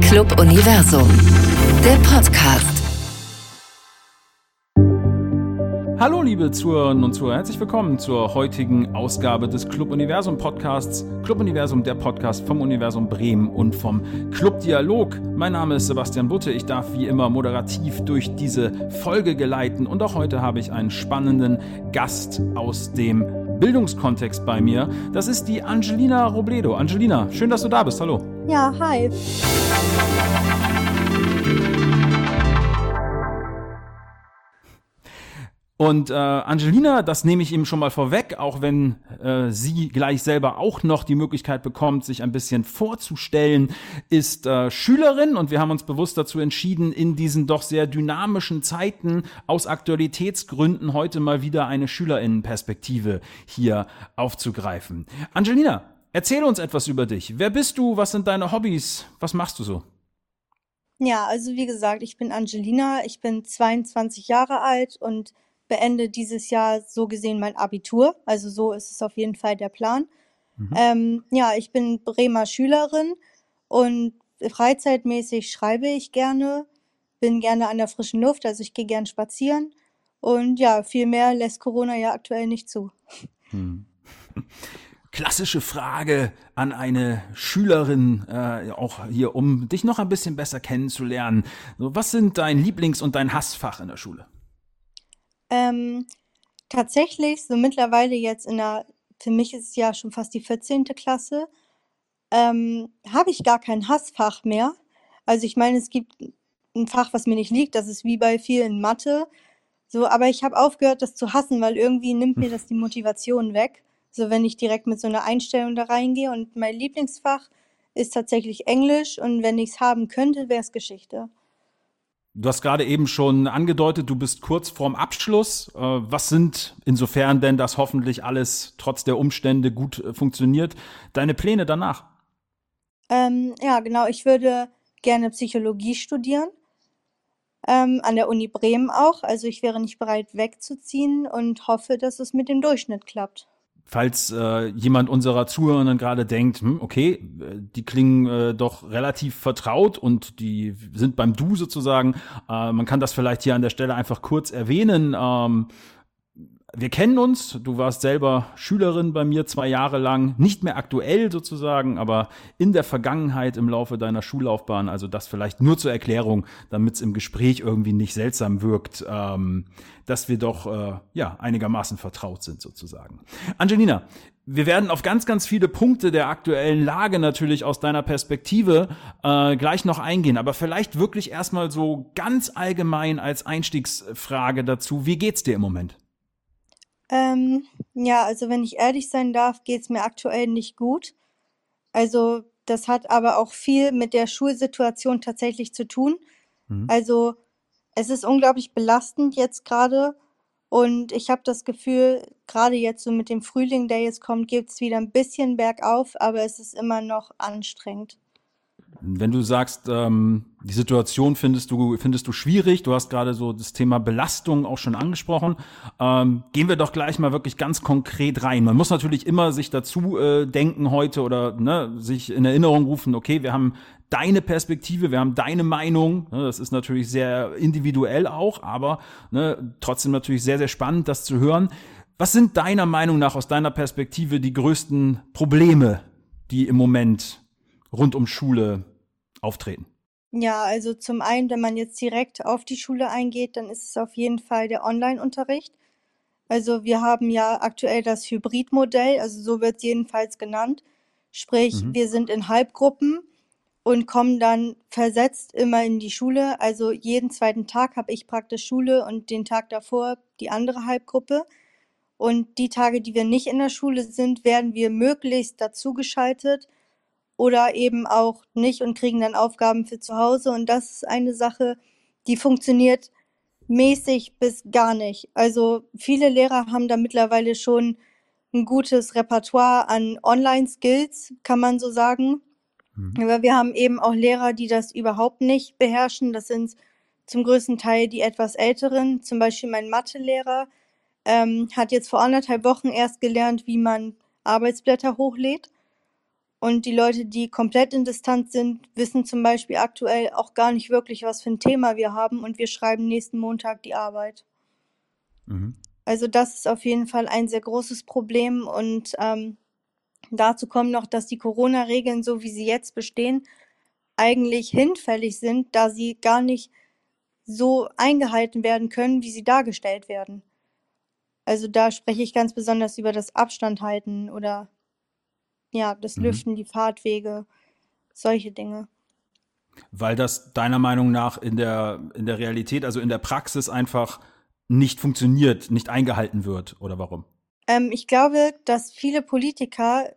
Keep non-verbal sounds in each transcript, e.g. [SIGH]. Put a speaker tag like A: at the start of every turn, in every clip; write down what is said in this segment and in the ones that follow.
A: Club Universum, der Podcast.
B: Hallo liebe Zuhörerinnen und Zuhörer, herzlich willkommen zur heutigen Ausgabe des Club Universum Podcasts. Club Universum, der Podcast vom Universum Bremen und vom Club Dialog. Mein Name ist Sebastian Butte, ich darf wie immer moderativ durch diese Folge geleiten und auch heute habe ich einen spannenden Gast aus dem Bildungskontext bei mir. Das ist die Angelina Robledo. Angelina, schön, dass du da bist. Hallo.
C: Ja, hi.
B: Und äh, Angelina, das nehme ich ihm schon mal vorweg, auch wenn äh, sie gleich selber auch noch die Möglichkeit bekommt, sich ein bisschen vorzustellen, ist äh, Schülerin und wir haben uns bewusst dazu entschieden, in diesen doch sehr dynamischen Zeiten aus Aktualitätsgründen heute mal wieder eine Schülerinnenperspektive hier aufzugreifen. Angelina, erzähl uns etwas über dich. Wer bist du? Was sind deine Hobbys? Was machst du so?
C: Ja, also wie gesagt, ich bin Angelina, ich bin 22 Jahre alt und beende dieses Jahr so gesehen mein Abitur. Also so ist es auf jeden Fall der Plan. Mhm. Ähm, ja, ich bin Bremer Schülerin und freizeitmäßig schreibe ich gerne, bin gerne an der frischen Luft, also ich gehe gern spazieren. Und ja, viel mehr lässt Corona ja aktuell nicht zu. Hm. [LAUGHS]
B: Klassische Frage an eine Schülerin, äh, auch hier, um dich noch ein bisschen besser kennenzulernen. So, was sind dein Lieblings- und dein Hassfach in der Schule?
C: Ähm, tatsächlich, so mittlerweile jetzt in der, für mich ist es ja schon fast die 14. Klasse, ähm, habe ich gar kein Hassfach mehr. Also ich meine, es gibt ein Fach, was mir nicht liegt, das ist wie bei vielen Mathe. So, aber ich habe aufgehört, das zu hassen, weil irgendwie nimmt mir das die Motivation weg. So, wenn ich direkt mit so einer Einstellung da reingehe. Und mein Lieblingsfach ist tatsächlich Englisch und wenn ich es haben könnte, wäre es Geschichte.
B: Du hast gerade eben schon angedeutet, du bist kurz vorm Abschluss. Äh, was sind, insofern denn das hoffentlich alles trotz der Umstände gut äh, funktioniert, deine Pläne danach?
C: Ähm, ja, genau. Ich würde gerne Psychologie studieren. Ähm, an der Uni Bremen auch. Also ich wäre nicht bereit wegzuziehen und hoffe, dass es mit dem Durchschnitt klappt
B: falls äh, jemand unserer Zuhörenden gerade denkt, hm, okay, die klingen äh, doch relativ vertraut und die sind beim Du sozusagen, äh, man kann das vielleicht hier an der Stelle einfach kurz erwähnen. Ähm, wir kennen uns. Du warst selber Schülerin bei mir zwei Jahre lang, nicht mehr aktuell sozusagen, aber in der Vergangenheit im Laufe deiner Schullaufbahn. Also das vielleicht nur zur Erklärung, damit es im Gespräch irgendwie nicht seltsam wirkt, ähm, dass wir doch äh, ja einigermaßen vertraut sind sozusagen. Angelina, wir werden auf ganz, ganz viele Punkte der aktuellen Lage natürlich aus deiner Perspektive äh, gleich noch eingehen, aber vielleicht wirklich erstmal so ganz allgemein als Einstiegsfrage dazu. Wie geht's dir im Moment?
C: Ähm, ja, also wenn ich ehrlich sein darf, geht es mir aktuell nicht gut. Also das hat aber auch viel mit der Schulsituation tatsächlich zu tun. Mhm. Also es ist unglaublich belastend jetzt gerade und ich habe das Gefühl, gerade jetzt so mit dem Frühling, der jetzt kommt, geht es wieder ein bisschen bergauf, aber es ist immer noch anstrengend.
B: Wenn du sagst, ähm, die Situation findest du, findest du schwierig, du hast gerade so das Thema Belastung auch schon angesprochen, ähm, gehen wir doch gleich mal wirklich ganz konkret rein. Man muss natürlich immer sich dazu äh, denken heute oder ne, sich in Erinnerung rufen, okay, wir haben deine Perspektive, wir haben deine Meinung. Ne, das ist natürlich sehr individuell auch, aber ne, trotzdem natürlich sehr, sehr spannend, das zu hören. Was sind deiner Meinung nach aus deiner Perspektive die größten Probleme, die im Moment rund um Schule auftreten?
C: Ja, also zum einen, wenn man jetzt direkt auf die Schule eingeht, dann ist es auf jeden Fall der Online-Unterricht. Also wir haben ja aktuell das Hybridmodell, also so wird es jedenfalls genannt. Sprich, mhm. wir sind in Halbgruppen und kommen dann versetzt immer in die Schule. Also jeden zweiten Tag habe ich praktisch Schule und den Tag davor die andere Halbgruppe. Und die Tage, die wir nicht in der Schule sind, werden wir möglichst dazugeschaltet oder eben auch nicht und kriegen dann Aufgaben für zu Hause. Und das ist eine Sache, die funktioniert mäßig bis gar nicht. Also viele Lehrer haben da mittlerweile schon ein gutes Repertoire an Online-Skills, kann man so sagen. Mhm. Aber wir haben eben auch Lehrer, die das überhaupt nicht beherrschen. Das sind zum größten Teil die etwas älteren. Zum Beispiel mein Mathelehrer ähm, hat jetzt vor anderthalb Wochen erst gelernt, wie man Arbeitsblätter hochlädt. Und die Leute, die komplett in Distanz sind, wissen zum Beispiel aktuell auch gar nicht wirklich, was für ein Thema wir haben und wir schreiben nächsten Montag die Arbeit. Mhm. Also das ist auf jeden Fall ein sehr großes Problem und ähm, dazu kommt noch, dass die Corona-Regeln, so wie sie jetzt bestehen, eigentlich hinfällig sind, da sie gar nicht so eingehalten werden können, wie sie dargestellt werden. Also da spreche ich ganz besonders über das Abstand halten oder ja, das mhm. Lüften, die Fahrtwege, solche Dinge.
B: Weil das deiner Meinung nach in der, in der Realität, also in der Praxis einfach nicht funktioniert, nicht eingehalten wird oder warum?
C: Ähm, ich glaube, dass viele Politiker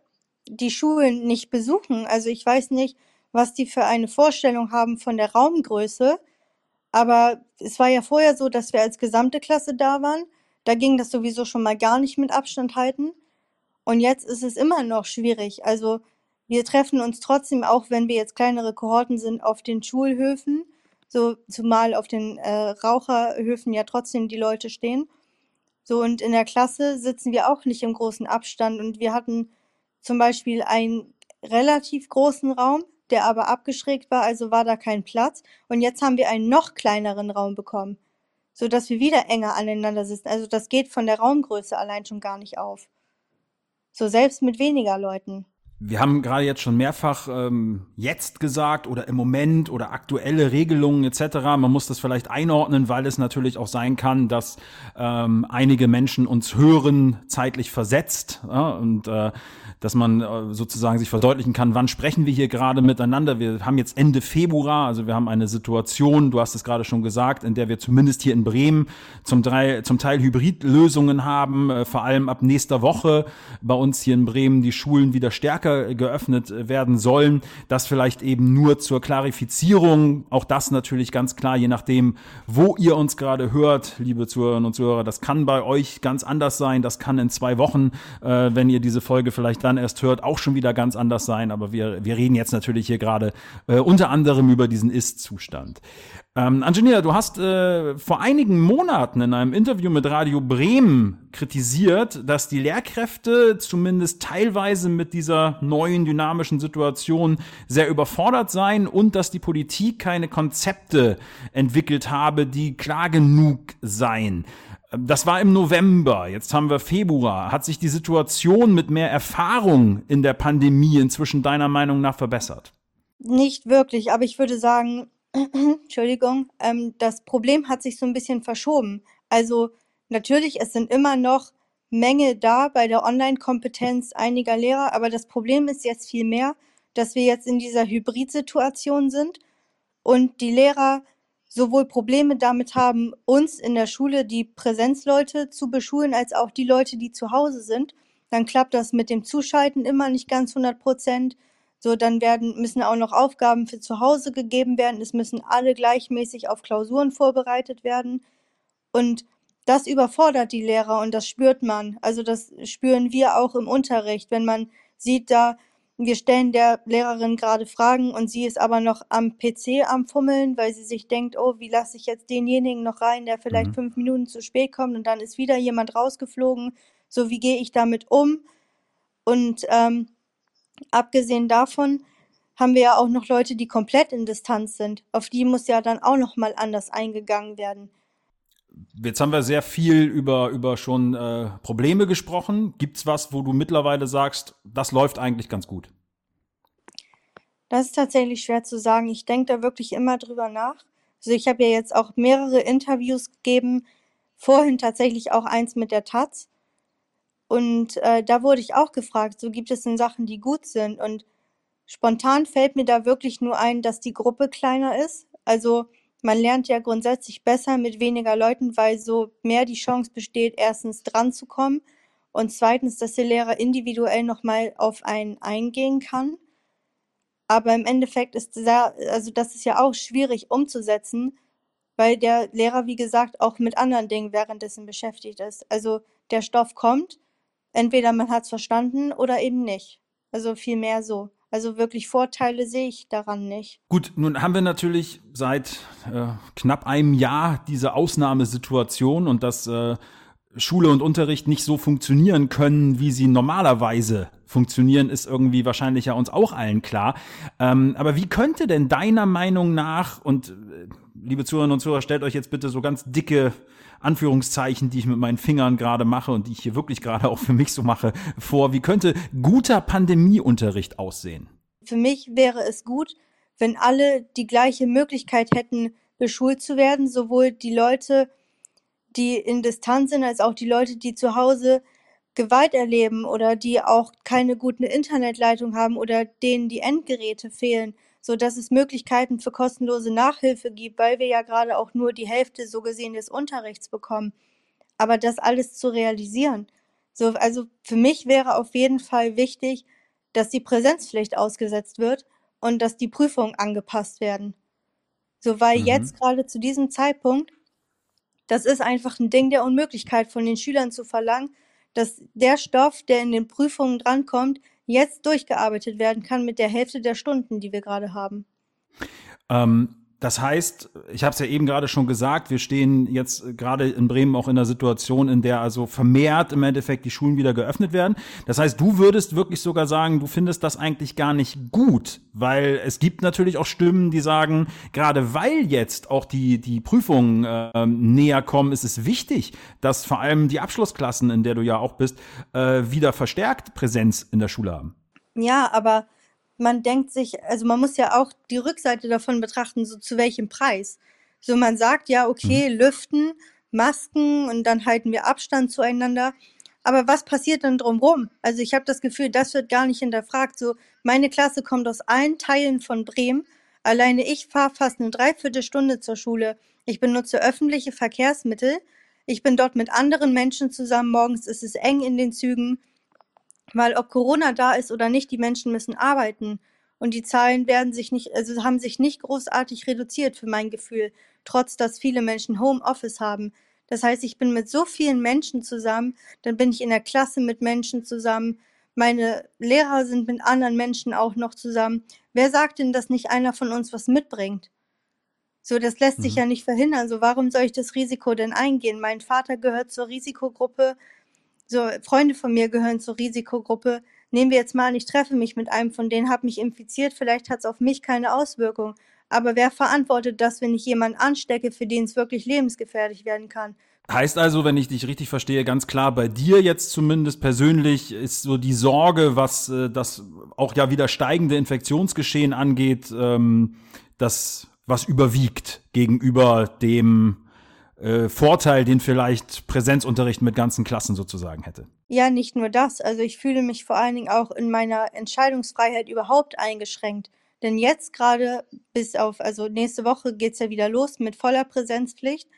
C: die Schulen nicht besuchen. Also ich weiß nicht, was die für eine Vorstellung haben von der Raumgröße. Aber es war ja vorher so, dass wir als gesamte Klasse da waren. Da ging das sowieso schon mal gar nicht mit Abstand halten. Und jetzt ist es immer noch schwierig. Also wir treffen uns trotzdem, auch wenn wir jetzt kleinere Kohorten sind, auf den Schulhöfen. So, zumal auf den äh, Raucherhöfen ja trotzdem die Leute stehen. So, und in der Klasse sitzen wir auch nicht im großen Abstand. Und wir hatten zum Beispiel einen relativ großen Raum, der aber abgeschrägt war, also war da kein Platz. Und jetzt haben wir einen noch kleineren Raum bekommen, so dass wir wieder enger aneinander sitzen. Also das geht von der Raumgröße allein schon gar nicht auf. So selbst mit weniger Leuten.
B: Wir haben gerade jetzt schon mehrfach ähm, jetzt gesagt oder im Moment oder aktuelle Regelungen etc. Man muss das vielleicht einordnen, weil es natürlich auch sein kann, dass ähm, einige Menschen uns hören zeitlich versetzt ja, und äh, dass man äh, sozusagen sich verdeutlichen kann, wann sprechen wir hier gerade miteinander. Wir haben jetzt Ende Februar, also wir haben eine Situation, du hast es gerade schon gesagt, in der wir zumindest hier in Bremen zum, drei, zum Teil Hybridlösungen haben, äh, vor allem ab nächster Woche bei uns hier in Bremen die Schulen wieder stärker geöffnet werden sollen. Das vielleicht eben nur zur Klarifizierung. Auch das natürlich ganz klar, je nachdem, wo ihr uns gerade hört, liebe Zuhörerinnen und Zuhörer. Das kann bei euch ganz anders sein. Das kann in zwei Wochen, äh, wenn ihr diese Folge vielleicht dann erst hört, auch schon wieder ganz anders sein. Aber wir, wir reden jetzt natürlich hier gerade äh, unter anderem über diesen Ist-Zustand. Ähm, Angelina, du hast äh, vor einigen Monaten in einem Interview mit Radio Bremen kritisiert, dass die Lehrkräfte zumindest teilweise mit dieser neuen dynamischen Situation sehr überfordert seien und dass die Politik keine Konzepte entwickelt habe, die klar genug seien. Das war im November, jetzt haben wir Februar. Hat sich die Situation mit mehr Erfahrung in der Pandemie inzwischen deiner Meinung nach verbessert?
C: Nicht wirklich, aber ich würde sagen, [CLEARS THROAT] Entschuldigung, ähm, das Problem hat sich so ein bisschen verschoben. Also natürlich, es sind immer noch Mängel da bei der Online-Kompetenz einiger Lehrer, aber das Problem ist jetzt viel mehr, dass wir jetzt in dieser Hybrid-Situation sind und die Lehrer sowohl Probleme damit haben, uns in der Schule die Präsenzleute zu beschulen, als auch die Leute, die zu Hause sind. Dann klappt das mit dem Zuschalten immer nicht ganz 100 Prozent. So, dann werden, müssen auch noch Aufgaben für zu Hause gegeben werden. Es müssen alle gleichmäßig auf Klausuren vorbereitet werden. Und das überfordert die Lehrer und das spürt man. Also das spüren wir auch im Unterricht, wenn man sieht, da wir stellen der Lehrerin gerade Fragen und sie ist aber noch am PC am Fummeln, weil sie sich denkt, oh, wie lasse ich jetzt denjenigen noch rein, der vielleicht mhm. fünf Minuten zu spät kommt und dann ist wieder jemand rausgeflogen. So, wie gehe ich damit um? Und ähm, abgesehen davon haben wir ja auch noch Leute, die komplett in Distanz sind. Auf die muss ja dann auch noch mal anders eingegangen werden.
B: Jetzt haben wir sehr viel über, über schon äh, Probleme gesprochen. Gibt es was, wo du mittlerweile sagst, das läuft eigentlich ganz gut?
C: Das ist tatsächlich schwer zu sagen. Ich denke da wirklich immer drüber nach. Also ich habe ja jetzt auch mehrere Interviews gegeben, vorhin tatsächlich auch eins mit der Taz. Und äh, da wurde ich auch gefragt, so gibt es denn Sachen, die gut sind? Und spontan fällt mir da wirklich nur ein, dass die Gruppe kleiner ist. Also man lernt ja grundsätzlich besser mit weniger Leuten, weil so mehr die Chance besteht, erstens dran zu kommen und zweitens, dass der Lehrer individuell nochmal auf einen eingehen kann. Aber im Endeffekt ist sehr, also das ist ja auch schwierig umzusetzen, weil der Lehrer, wie gesagt, auch mit anderen Dingen währenddessen beschäftigt ist. Also der Stoff kommt, entweder man hat es verstanden oder eben nicht. Also viel mehr so. Also wirklich Vorteile sehe ich daran nicht.
B: Gut, nun haben wir natürlich seit äh, knapp einem Jahr diese Ausnahmesituation und dass äh, Schule und Unterricht nicht so funktionieren können, wie sie normalerweise funktionieren, ist irgendwie wahrscheinlich ja uns auch allen klar. Ähm, aber wie könnte denn deiner Meinung nach, und äh, liebe Zuhörerinnen und Zuhörer, stellt euch jetzt bitte so ganz dicke Anführungszeichen, die ich mit meinen Fingern gerade mache und die ich hier wirklich gerade auch für mich so mache, vor. Wie könnte guter Pandemieunterricht aussehen?
C: Für mich wäre es gut, wenn alle die gleiche Möglichkeit hätten, beschult zu werden, sowohl die Leute, die in Distanz sind, als auch die Leute, die zu Hause Gewalt erleben oder die auch keine gute Internetleitung haben oder denen die Endgeräte fehlen, so dass es Möglichkeiten für kostenlose Nachhilfe gibt, weil wir ja gerade auch nur die Hälfte so gesehen des Unterrichts bekommen. Aber das alles zu realisieren. So, also für mich wäre auf jeden Fall wichtig, dass die Präsenzpflicht ausgesetzt wird und dass die Prüfungen angepasst werden. So, weil mhm. jetzt gerade zu diesem Zeitpunkt, das ist einfach ein Ding der Unmöglichkeit von den Schülern zu verlangen, dass der Stoff, der in den Prüfungen drankommt, jetzt durchgearbeitet werden kann mit der Hälfte der Stunden, die wir gerade haben.
B: Ähm, das heißt, ich habe es ja eben gerade schon gesagt, wir stehen jetzt gerade in Bremen auch in einer Situation, in der also vermehrt im Endeffekt die Schulen wieder geöffnet werden. Das heißt, du würdest wirklich sogar sagen, du findest das eigentlich gar nicht gut, weil es gibt natürlich auch Stimmen, die sagen, gerade weil jetzt auch die, die Prüfungen äh, näher kommen, ist es wichtig, dass vor allem die Abschlussklassen, in der du ja auch bist, äh, wieder verstärkt Präsenz in der Schule haben.
C: Ja, aber man denkt sich, also man muss ja auch die Rückseite davon betrachten, so zu welchem Preis. So man sagt ja, okay, mhm. lüften, Masken und dann halten wir Abstand zueinander. Aber was passiert dann drumherum? Also ich habe das Gefühl, das wird gar nicht hinterfragt. So, meine Klasse kommt aus allen Teilen von Bremen. Alleine ich fahre fast eine Dreiviertelstunde zur Schule. Ich benutze öffentliche Verkehrsmittel. Ich bin dort mit anderen Menschen zusammen. Morgens ist es eng in den Zügen. Weil ob Corona da ist oder nicht, die Menschen müssen arbeiten. Und die Zahlen werden sich nicht, also haben sich nicht großartig reduziert für mein Gefühl, trotz dass viele Menschen Homeoffice haben. Das heißt, ich bin mit so vielen Menschen zusammen, dann bin ich in der Klasse mit Menschen zusammen, meine Lehrer sind mit anderen Menschen auch noch zusammen. Wer sagt denn, dass nicht einer von uns was mitbringt? So, das lässt sich mhm. ja nicht verhindern. So, warum soll ich das Risiko denn eingehen? Mein Vater gehört zur Risikogruppe, so Freunde von mir gehören zur Risikogruppe. Nehmen wir jetzt mal an, ich treffe mich mit einem von denen, habe mich infiziert, vielleicht hat es auf mich keine Auswirkung. Aber wer verantwortet das, wenn ich jemanden anstecke, für den es wirklich lebensgefährlich werden kann?
B: Heißt also, wenn ich dich richtig verstehe, ganz klar bei dir jetzt zumindest persönlich ist so die Sorge, was äh, das auch ja wieder steigende Infektionsgeschehen angeht, ähm, das was überwiegt gegenüber dem äh, Vorteil, den vielleicht Präsenzunterricht mit ganzen Klassen sozusagen hätte.
C: Ja, nicht nur das. Also ich fühle mich vor allen Dingen auch in meiner Entscheidungsfreiheit überhaupt eingeschränkt. Denn jetzt gerade bis auf, also nächste Woche geht's ja wieder los mit voller Präsenzpflicht.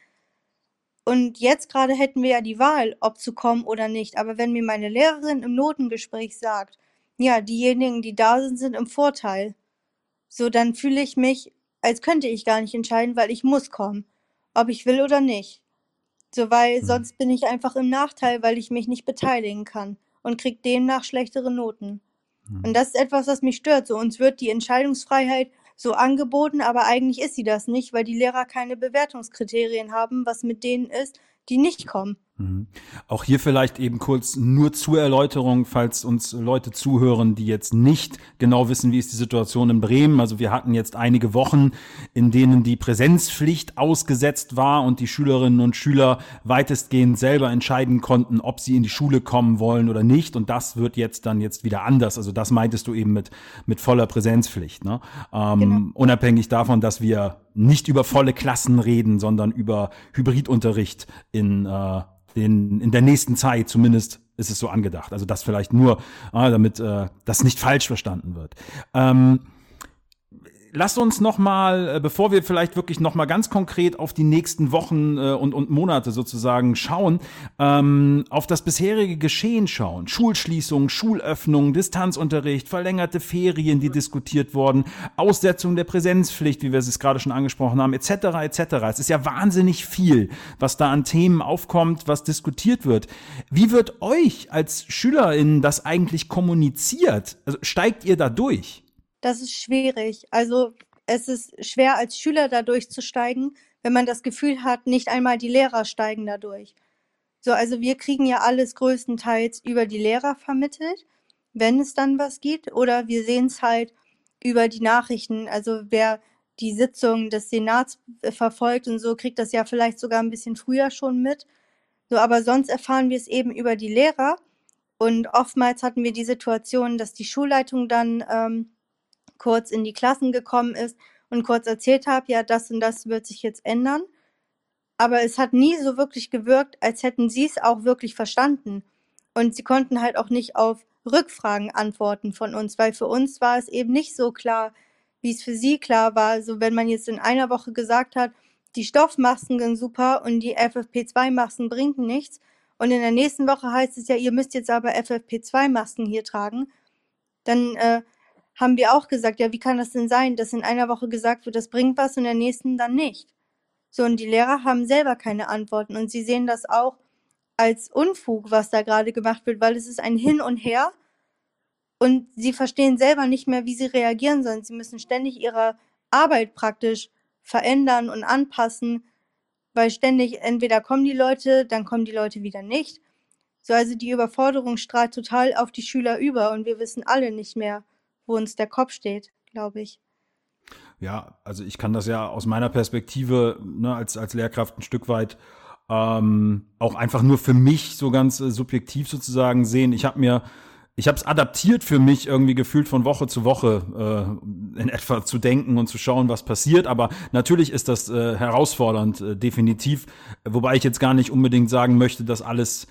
C: Und jetzt gerade hätten wir ja die Wahl, ob zu kommen oder nicht. Aber wenn mir meine Lehrerin im Notengespräch sagt, ja, diejenigen, die da sind, sind im Vorteil, so dann fühle ich mich, als könnte ich gar nicht entscheiden, weil ich muss kommen ob ich will oder nicht. So, weil mhm. sonst bin ich einfach im Nachteil, weil ich mich nicht beteiligen kann und krieg demnach schlechtere Noten. Mhm. Und das ist etwas, was mich stört. So, uns wird die Entscheidungsfreiheit so angeboten, aber eigentlich ist sie das nicht, weil die Lehrer keine Bewertungskriterien haben, was mit denen ist, die nicht kommen.
B: Mhm. Auch hier vielleicht eben kurz nur zur Erläuterung, falls uns Leute zuhören, die jetzt nicht genau wissen, wie ist die Situation in Bremen. Also wir hatten jetzt einige Wochen, in denen die Präsenzpflicht ausgesetzt war und die Schülerinnen und Schüler weitestgehend selber entscheiden konnten, ob sie in die Schule kommen wollen oder nicht. Und das wird jetzt dann jetzt wieder anders. Also das meintest du eben mit, mit voller Präsenzpflicht. Ne? Ähm, genau. Unabhängig davon, dass wir nicht über volle Klassen reden, sondern über Hybridunterricht in äh, den, in der nächsten Zeit zumindest ist es so angedacht. Also das vielleicht nur, äh, damit äh, das nicht falsch verstanden wird. Ähm, lass uns noch mal, äh, bevor wir vielleicht wirklich noch mal ganz konkret auf die nächsten Wochen äh, und, und Monate sozusagen schauen, ähm, auf das bisherige Geschehen schauen. Schulschließung, Schulöffnung, Distanzunterricht, verlängerte Ferien, die diskutiert wurden, Aussetzung der Präsenzpflicht, wie wir es gerade schon angesprochen haben, etc. etc. Es ist ja wahnsinnig viel, was da an Themen aufkommt, was diskutiert wird. Wie wird euch als SchülerInnen das eigentlich kommuniziert? Also steigt ihr da durch?
C: Das ist schwierig. Also es ist schwer als Schüler da durchzusteigen, wenn man das Gefühl hat, nicht einmal die Lehrer steigen da durch. So, also wir kriegen ja alles größtenteils über die Lehrer vermittelt. wenn es dann was gibt, oder wir sehen es halt über die Nachrichten. Also wer die Sitzung des Senats äh, verfolgt und so, kriegt das ja vielleicht sogar ein bisschen früher schon mit. So, aber sonst erfahren wir es eben über die Lehrer. Und oftmals hatten wir die Situation, dass die Schulleitung dann ähm, kurz in die Klassen gekommen ist und kurz erzählt hat, ja, das und das wird sich jetzt ändern. Aber es hat nie so wirklich gewirkt, als hätten sie es auch wirklich verstanden. Und sie konnten halt auch nicht auf Rückfragen antworten von uns, weil für uns war es eben nicht so klar, wie es für sie klar war. Also wenn man jetzt in einer Woche gesagt hat, die Stoffmasken sind super und die FFP2-Masken bringen nichts. Und in der nächsten Woche heißt es ja, ihr müsst jetzt aber FFP2-Masken hier tragen. Dann äh, haben wir auch gesagt, ja, wie kann das denn sein, dass in einer Woche gesagt wird, das bringt was und in der nächsten dann nicht? So, und die Lehrer haben selber keine Antworten und sie sehen das auch als Unfug, was da gerade gemacht wird, weil es ist ein Hin und Her und sie verstehen selber nicht mehr, wie sie reagieren sollen. Sie müssen ständig ihre Arbeit praktisch verändern und anpassen, weil ständig entweder kommen die Leute, dann kommen die Leute wieder nicht. So, also die Überforderung strahlt total auf die Schüler über und wir wissen alle nicht mehr, wo uns der Kopf steht, glaube ich.
B: Ja, also ich kann das ja aus meiner Perspektive ne, als, als Lehrkraft ein Stück weit ähm, auch einfach nur für mich so ganz äh, subjektiv sozusagen sehen. Ich habe mir ich habe es adaptiert für mich irgendwie gefühlt von Woche zu Woche äh, in etwa zu denken und zu schauen, was passiert. Aber natürlich ist das äh, herausfordernd, äh, definitiv. Wobei ich jetzt gar nicht unbedingt sagen möchte, dass alles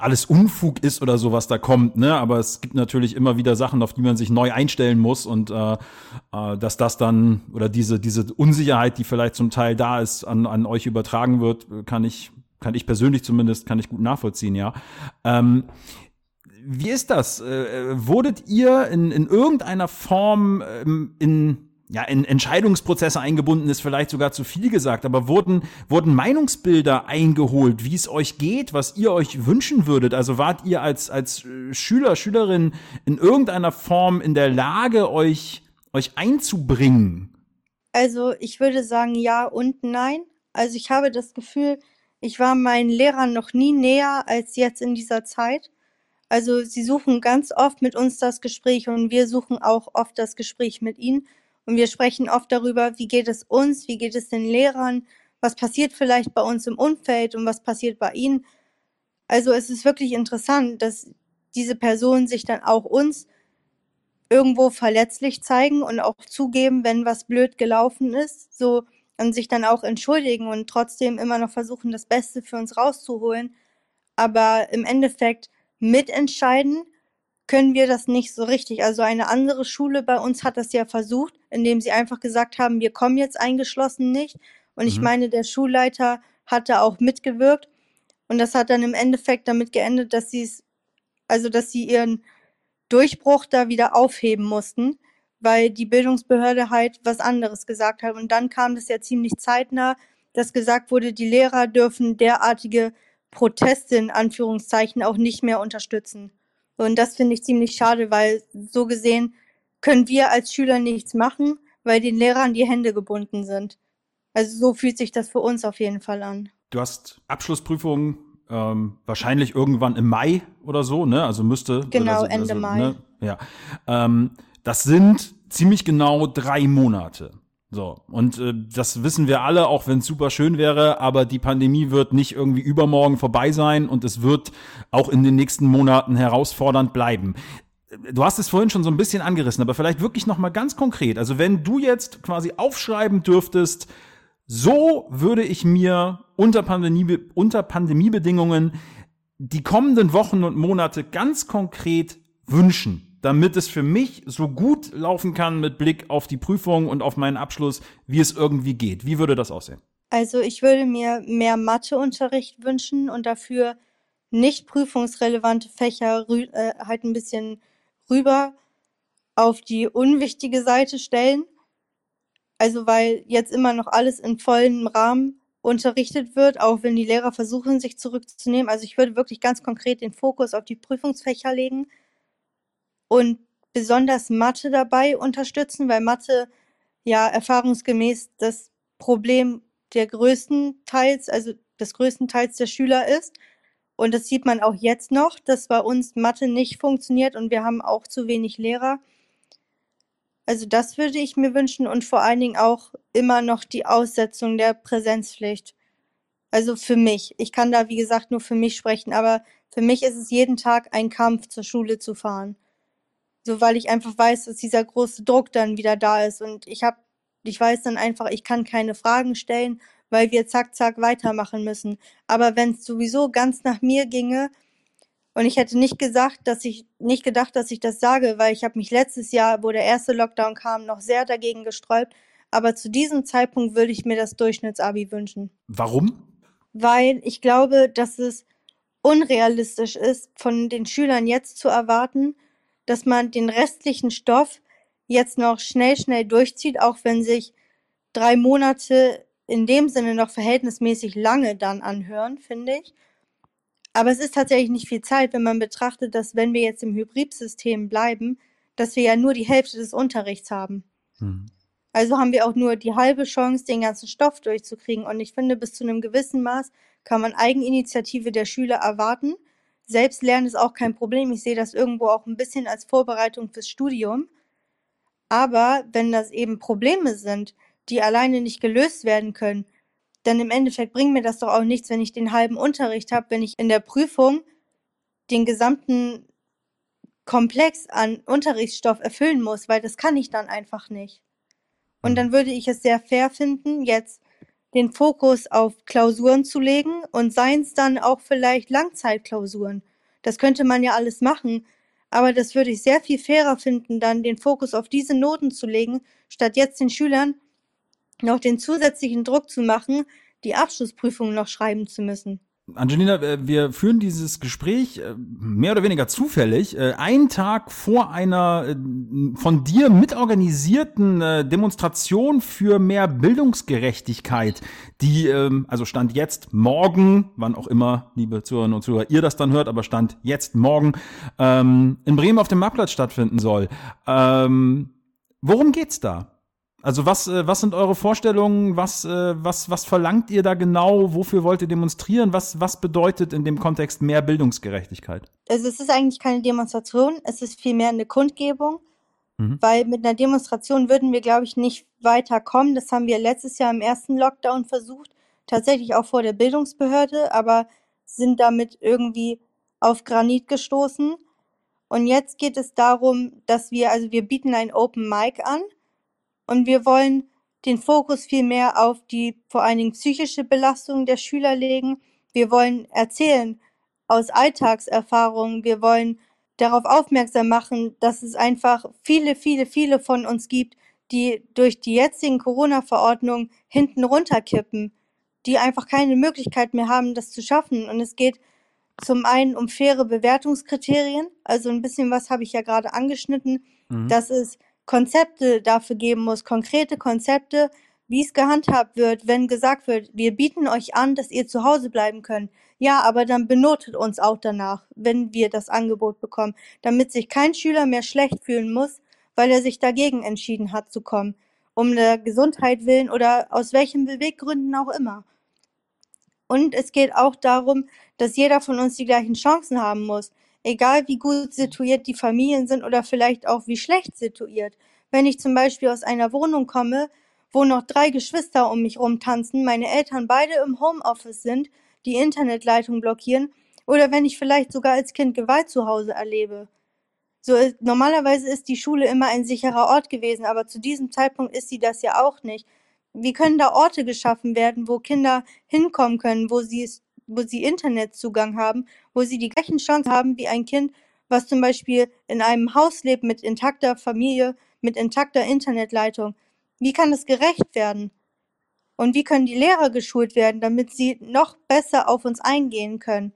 B: alles Unfug ist oder so, was da kommt, ne? Aber es gibt natürlich immer wieder Sachen, auf die man sich neu einstellen muss und äh, äh, dass das dann oder diese diese Unsicherheit, die vielleicht zum Teil da ist, an an euch übertragen wird, kann ich kann ich persönlich zumindest kann ich gut nachvollziehen, ja. Ähm, wie ist das? Äh, wurdet ihr in, in irgendeiner Form ähm, in ja, in Entscheidungsprozesse eingebunden ist vielleicht sogar zu viel gesagt, aber wurden, wurden Meinungsbilder eingeholt, wie es euch geht, was ihr euch wünschen würdet? Also wart ihr als, als äh, Schüler, Schülerin in irgendeiner Form in der Lage, euch, euch einzubringen?
C: Also ich würde sagen ja und nein. Also ich habe das Gefühl, ich war meinen Lehrern noch nie näher als jetzt in dieser Zeit. Also sie suchen ganz oft mit uns das Gespräch und wir suchen auch oft das Gespräch mit ihnen. Und wir sprechen oft darüber, wie geht es uns, wie geht es den Lehrern, was passiert vielleicht bei uns im Umfeld und was passiert bei ihnen. Also es ist wirklich interessant, dass diese Personen sich dann auch uns irgendwo verletzlich zeigen und auch zugeben, wenn was blöd gelaufen ist, so und sich dann auch entschuldigen und trotzdem immer noch versuchen, das Beste für uns rauszuholen. Aber im Endeffekt mitentscheiden können wir das nicht so richtig. Also eine andere Schule bei uns hat das ja versucht, indem sie einfach gesagt haben, wir kommen jetzt eingeschlossen nicht. Und ich mhm. meine, der Schulleiter hatte auch mitgewirkt. Und das hat dann im Endeffekt damit geendet, dass sie es, also dass sie ihren Durchbruch da wieder aufheben mussten, weil die Bildungsbehörde halt was anderes gesagt hat. Und dann kam das ja ziemlich zeitnah, dass gesagt wurde, die Lehrer dürfen derartige Proteste in Anführungszeichen auch nicht mehr unterstützen. Und das finde ich ziemlich schade, weil so gesehen können wir als Schüler nichts machen, weil den Lehrern die Hände gebunden sind. Also so fühlt sich das für uns auf jeden Fall an.
B: Du hast Abschlussprüfungen ähm, wahrscheinlich irgendwann im Mai oder so, ne? Also müsste.
C: Genau,
B: also,
C: Ende
B: also,
C: Mai.
B: Ne? Ja. Ähm, das sind ziemlich genau drei Monate. So, und äh, das wissen wir alle, auch wenn es super schön wäre, aber die Pandemie wird nicht irgendwie übermorgen vorbei sein und es wird auch in den nächsten Monaten herausfordernd bleiben. Du hast es vorhin schon so ein bisschen angerissen, aber vielleicht wirklich noch mal ganz konkret. Also wenn du jetzt quasi aufschreiben dürftest, so würde ich mir unter, Pandemie, unter Pandemiebedingungen die kommenden Wochen und Monate ganz konkret wünschen damit es für mich so gut laufen kann mit Blick auf die Prüfung und auf meinen Abschluss, wie es irgendwie geht. Wie würde das aussehen?
C: Also ich würde mir mehr Matheunterricht wünschen und dafür nicht prüfungsrelevante Fächer äh, halt ein bisschen rüber auf die unwichtige Seite stellen. Also weil jetzt immer noch alles in vollem Rahmen unterrichtet wird, auch wenn die Lehrer versuchen, sich zurückzunehmen. Also ich würde wirklich ganz konkret den Fokus auf die Prüfungsfächer legen und besonders Mathe dabei unterstützen, weil Mathe ja erfahrungsgemäß das Problem der größten Teils, also des größten Teils der Schüler ist. Und das sieht man auch jetzt noch, dass bei uns Mathe nicht funktioniert und wir haben auch zu wenig Lehrer. Also das würde ich mir wünschen und vor allen Dingen auch immer noch die Aussetzung der Präsenzpflicht. Also für mich. Ich kann da, wie gesagt, nur für mich sprechen, aber für mich ist es jeden Tag ein Kampf, zur Schule zu fahren. So, weil ich einfach weiß, dass dieser große Druck dann wieder da ist und ich habe, ich weiß dann einfach, ich kann keine Fragen stellen weil wir zack, zack weitermachen müssen. Aber wenn es sowieso ganz nach mir ginge, und ich hätte nicht gesagt, dass ich nicht gedacht, dass ich das sage, weil ich habe mich letztes Jahr, wo der erste Lockdown kam, noch sehr dagegen gesträubt. Aber zu diesem Zeitpunkt würde ich mir das Durchschnittsabi wünschen.
B: Warum?
C: Weil ich glaube, dass es unrealistisch ist, von den Schülern jetzt zu erwarten, dass man den restlichen Stoff jetzt noch schnell, schnell durchzieht, auch wenn sich drei Monate in dem Sinne noch verhältnismäßig lange dann anhören, finde ich. Aber es ist tatsächlich nicht viel Zeit, wenn man betrachtet, dass wenn wir jetzt im Hybridsystem bleiben, dass wir ja nur die Hälfte des Unterrichts haben. Mhm. Also haben wir auch nur die halbe Chance, den ganzen Stoff durchzukriegen. Und ich finde, bis zu einem gewissen Maß kann man Eigeninitiative der Schüler erwarten. Selbstlernen ist auch kein Problem. Ich sehe das irgendwo auch ein bisschen als Vorbereitung fürs Studium. Aber wenn das eben Probleme sind, die alleine nicht gelöst werden können, dann im Endeffekt bringt mir das doch auch nichts, wenn ich den halben Unterricht habe, wenn ich in der Prüfung den gesamten Komplex an Unterrichtsstoff erfüllen muss, weil das kann ich dann einfach nicht. Und dann würde ich es sehr fair finden, jetzt den Fokus auf Klausuren zu legen und seien es dann auch vielleicht Langzeitklausuren. Das könnte man ja alles machen, aber das würde ich sehr viel fairer finden, dann den Fokus auf diese Noten zu legen, statt jetzt den Schülern noch den zusätzlichen Druck zu machen, die Abschlussprüfung noch schreiben zu müssen.
B: Angelina, äh, wir führen dieses Gespräch äh, mehr oder weniger zufällig, äh, einen Tag vor einer von dir mitorganisierten Demonstration für mehr Bildungsgerechtigkeit, die, ähm, also stand jetzt morgen, wann auch immer, liebe Zuhörerinnen und Zuhörer, ihr das dann hört, aber stand jetzt morgen, ähm, in Bremen auf dem Marktplatz stattfinden soll. Ähm, worum geht's da? Also was, äh, was sind eure Vorstellungen? Was, äh, was, was verlangt ihr da genau? Wofür wollt ihr demonstrieren? Was, was bedeutet in dem Kontext mehr Bildungsgerechtigkeit?
C: Also es ist eigentlich keine Demonstration, es ist vielmehr eine Kundgebung, mhm. weil mit einer Demonstration würden wir, glaube ich, nicht weiterkommen. Das haben wir letztes Jahr im ersten Lockdown versucht, tatsächlich auch vor der Bildungsbehörde, aber sind damit irgendwie auf Granit gestoßen. Und jetzt geht es darum, dass wir, also wir bieten ein Open Mic an und wir wollen den Fokus viel mehr auf die vor allen Dingen psychische Belastung der Schüler legen. Wir wollen erzählen aus Alltagserfahrungen. Wir wollen darauf aufmerksam machen, dass es einfach viele, viele, viele von uns gibt, die durch die jetzigen Corona-Verordnungen hinten runterkippen, die einfach keine Möglichkeit mehr haben, das zu schaffen. Und es geht zum einen um faire Bewertungskriterien. Also ein bisschen was habe ich ja gerade angeschnitten. Mhm. Das ist Konzepte dafür geben muss, konkrete Konzepte, wie es gehandhabt wird, wenn gesagt wird, wir bieten euch an, dass ihr zu Hause bleiben könnt. Ja, aber dann benotet uns auch danach, wenn wir das Angebot bekommen, damit sich kein Schüler mehr schlecht fühlen muss, weil er sich dagegen entschieden hat zu kommen, um der Gesundheit willen oder aus welchen Beweggründen auch immer. Und es geht auch darum, dass jeder von uns die gleichen Chancen haben muss egal wie gut situiert die Familien sind oder vielleicht auch wie schlecht situiert. Wenn ich zum Beispiel aus einer Wohnung komme, wo noch drei Geschwister um mich rumtanzen, meine Eltern beide im Homeoffice sind, die Internetleitung blockieren, oder wenn ich vielleicht sogar als Kind Gewalt zu Hause erlebe. So ist, normalerweise ist die Schule immer ein sicherer Ort gewesen, aber zu diesem Zeitpunkt ist sie das ja auch nicht. Wie können da Orte geschaffen werden, wo Kinder hinkommen können, wo sie es wo sie Internetzugang haben, wo sie die gleichen Chancen haben wie ein Kind, was zum Beispiel in einem Haus lebt mit intakter Familie, mit intakter Internetleitung. Wie kann das gerecht werden? Und wie können die Lehrer geschult werden, damit sie noch besser auf uns eingehen können?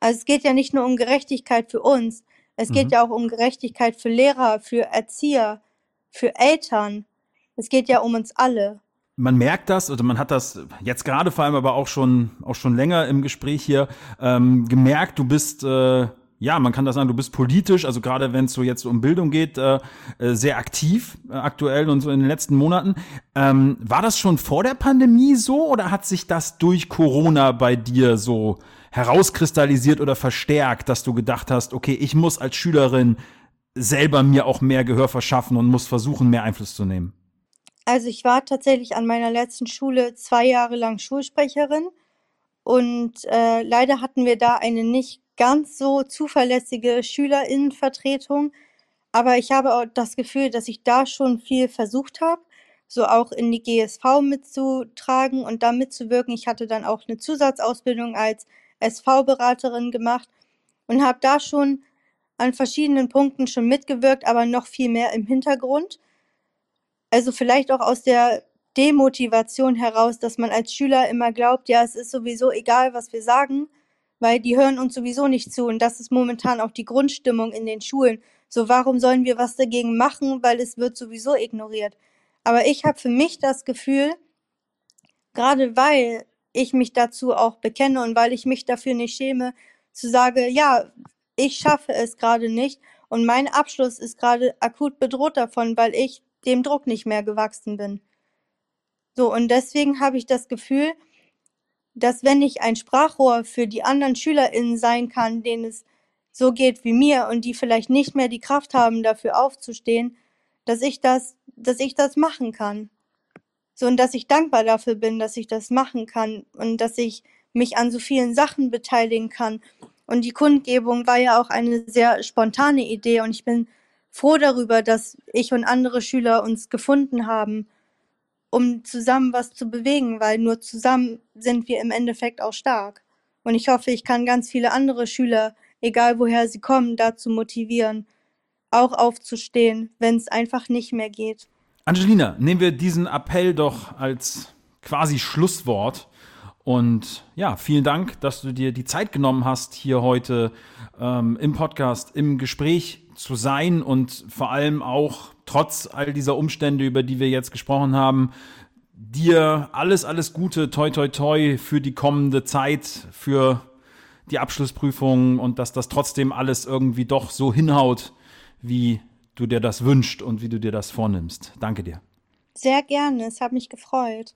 C: Also es geht ja nicht nur um Gerechtigkeit für uns, es mhm. geht ja auch um Gerechtigkeit für Lehrer, für Erzieher, für Eltern. Es geht ja um uns alle
B: man merkt das, oder man hat das jetzt gerade vor allem aber auch schon, auch schon länger im Gespräch hier ähm, gemerkt, du bist, äh, ja, man kann das sagen, du bist politisch, also gerade wenn es so jetzt um Bildung geht, äh, äh, sehr aktiv äh, aktuell und so in den letzten Monaten. Ähm, war das schon vor der Pandemie so oder hat sich das durch Corona bei dir so herauskristallisiert oder verstärkt, dass du gedacht hast, okay, ich muss als Schülerin selber mir auch mehr Gehör verschaffen und muss versuchen, mehr Einfluss zu nehmen?
C: Also ich war tatsächlich an meiner letzten Schule zwei Jahre lang Schulsprecherin und äh, leider hatten wir da eine nicht ganz so zuverlässige Schülerinnenvertretung. Aber ich habe auch das Gefühl, dass ich da schon viel versucht habe, so auch in die GSV mitzutragen und da mitzuwirken. Ich hatte dann auch eine Zusatzausbildung als SV-Beraterin gemacht und habe da schon an verschiedenen Punkten schon mitgewirkt, aber noch viel mehr im Hintergrund. Also vielleicht auch aus der Demotivation heraus, dass man als Schüler immer glaubt, ja, es ist sowieso egal, was wir sagen, weil die hören uns sowieso nicht zu. Und das ist momentan auch die Grundstimmung in den Schulen. So, warum sollen wir was dagegen machen, weil es wird sowieso ignoriert. Aber ich habe für mich das Gefühl, gerade weil ich mich dazu auch bekenne und weil ich mich dafür nicht schäme, zu sagen, ja, ich schaffe es gerade nicht und mein Abschluss ist gerade akut bedroht davon, weil ich dem Druck nicht mehr gewachsen bin. So, und deswegen habe ich das Gefühl, dass wenn ich ein Sprachrohr für die anderen SchülerInnen sein kann, denen es so geht wie mir und die vielleicht nicht mehr die Kraft haben, dafür aufzustehen, dass ich das, dass ich das machen kann. So, und dass ich dankbar dafür bin, dass ich das machen kann und dass ich mich an so vielen Sachen beteiligen kann. Und die Kundgebung war ja auch eine sehr spontane Idee und ich bin froh darüber, dass ich und andere Schüler uns gefunden haben, um zusammen was zu bewegen, weil nur zusammen sind wir im Endeffekt auch stark. Und ich hoffe, ich kann ganz viele andere Schüler, egal woher sie kommen, dazu motivieren, auch aufzustehen, wenn es einfach nicht mehr geht.
B: Angelina, nehmen wir diesen Appell doch als quasi Schlusswort. Und ja, vielen Dank, dass du dir die Zeit genommen hast, hier heute ähm, im Podcast, im Gespräch zu sein und vor allem auch trotz all dieser Umstände, über die wir jetzt gesprochen haben, dir alles, alles Gute, toi, toi, toi für die kommende Zeit, für die Abschlussprüfung und dass das trotzdem alles irgendwie doch so hinhaut, wie du dir das wünschst und wie du dir das vornimmst. Danke dir.
C: Sehr gerne, es hat mich gefreut.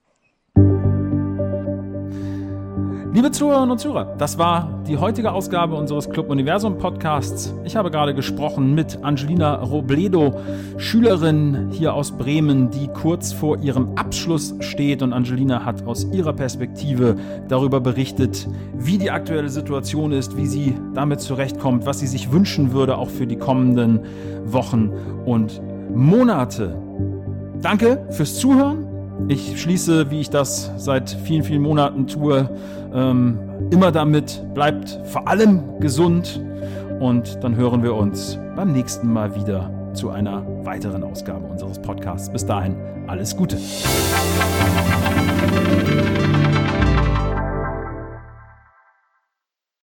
B: Liebe Zuhörerinnen und Zuhörer, das war die heutige Ausgabe unseres Club Universum Podcasts. Ich habe gerade gesprochen mit Angelina Robledo, Schülerin hier aus Bremen, die kurz vor ihrem Abschluss steht. Und Angelina hat aus ihrer Perspektive darüber berichtet, wie die aktuelle Situation ist, wie sie damit zurechtkommt, was sie sich wünschen würde, auch für die kommenden Wochen und Monate. Danke fürs Zuhören. Ich schließe, wie ich das seit vielen, vielen Monaten tue, ähm, immer damit, bleibt vor allem gesund und dann hören wir uns beim nächsten Mal wieder zu einer weiteren Ausgabe unseres Podcasts. Bis dahin, alles Gute.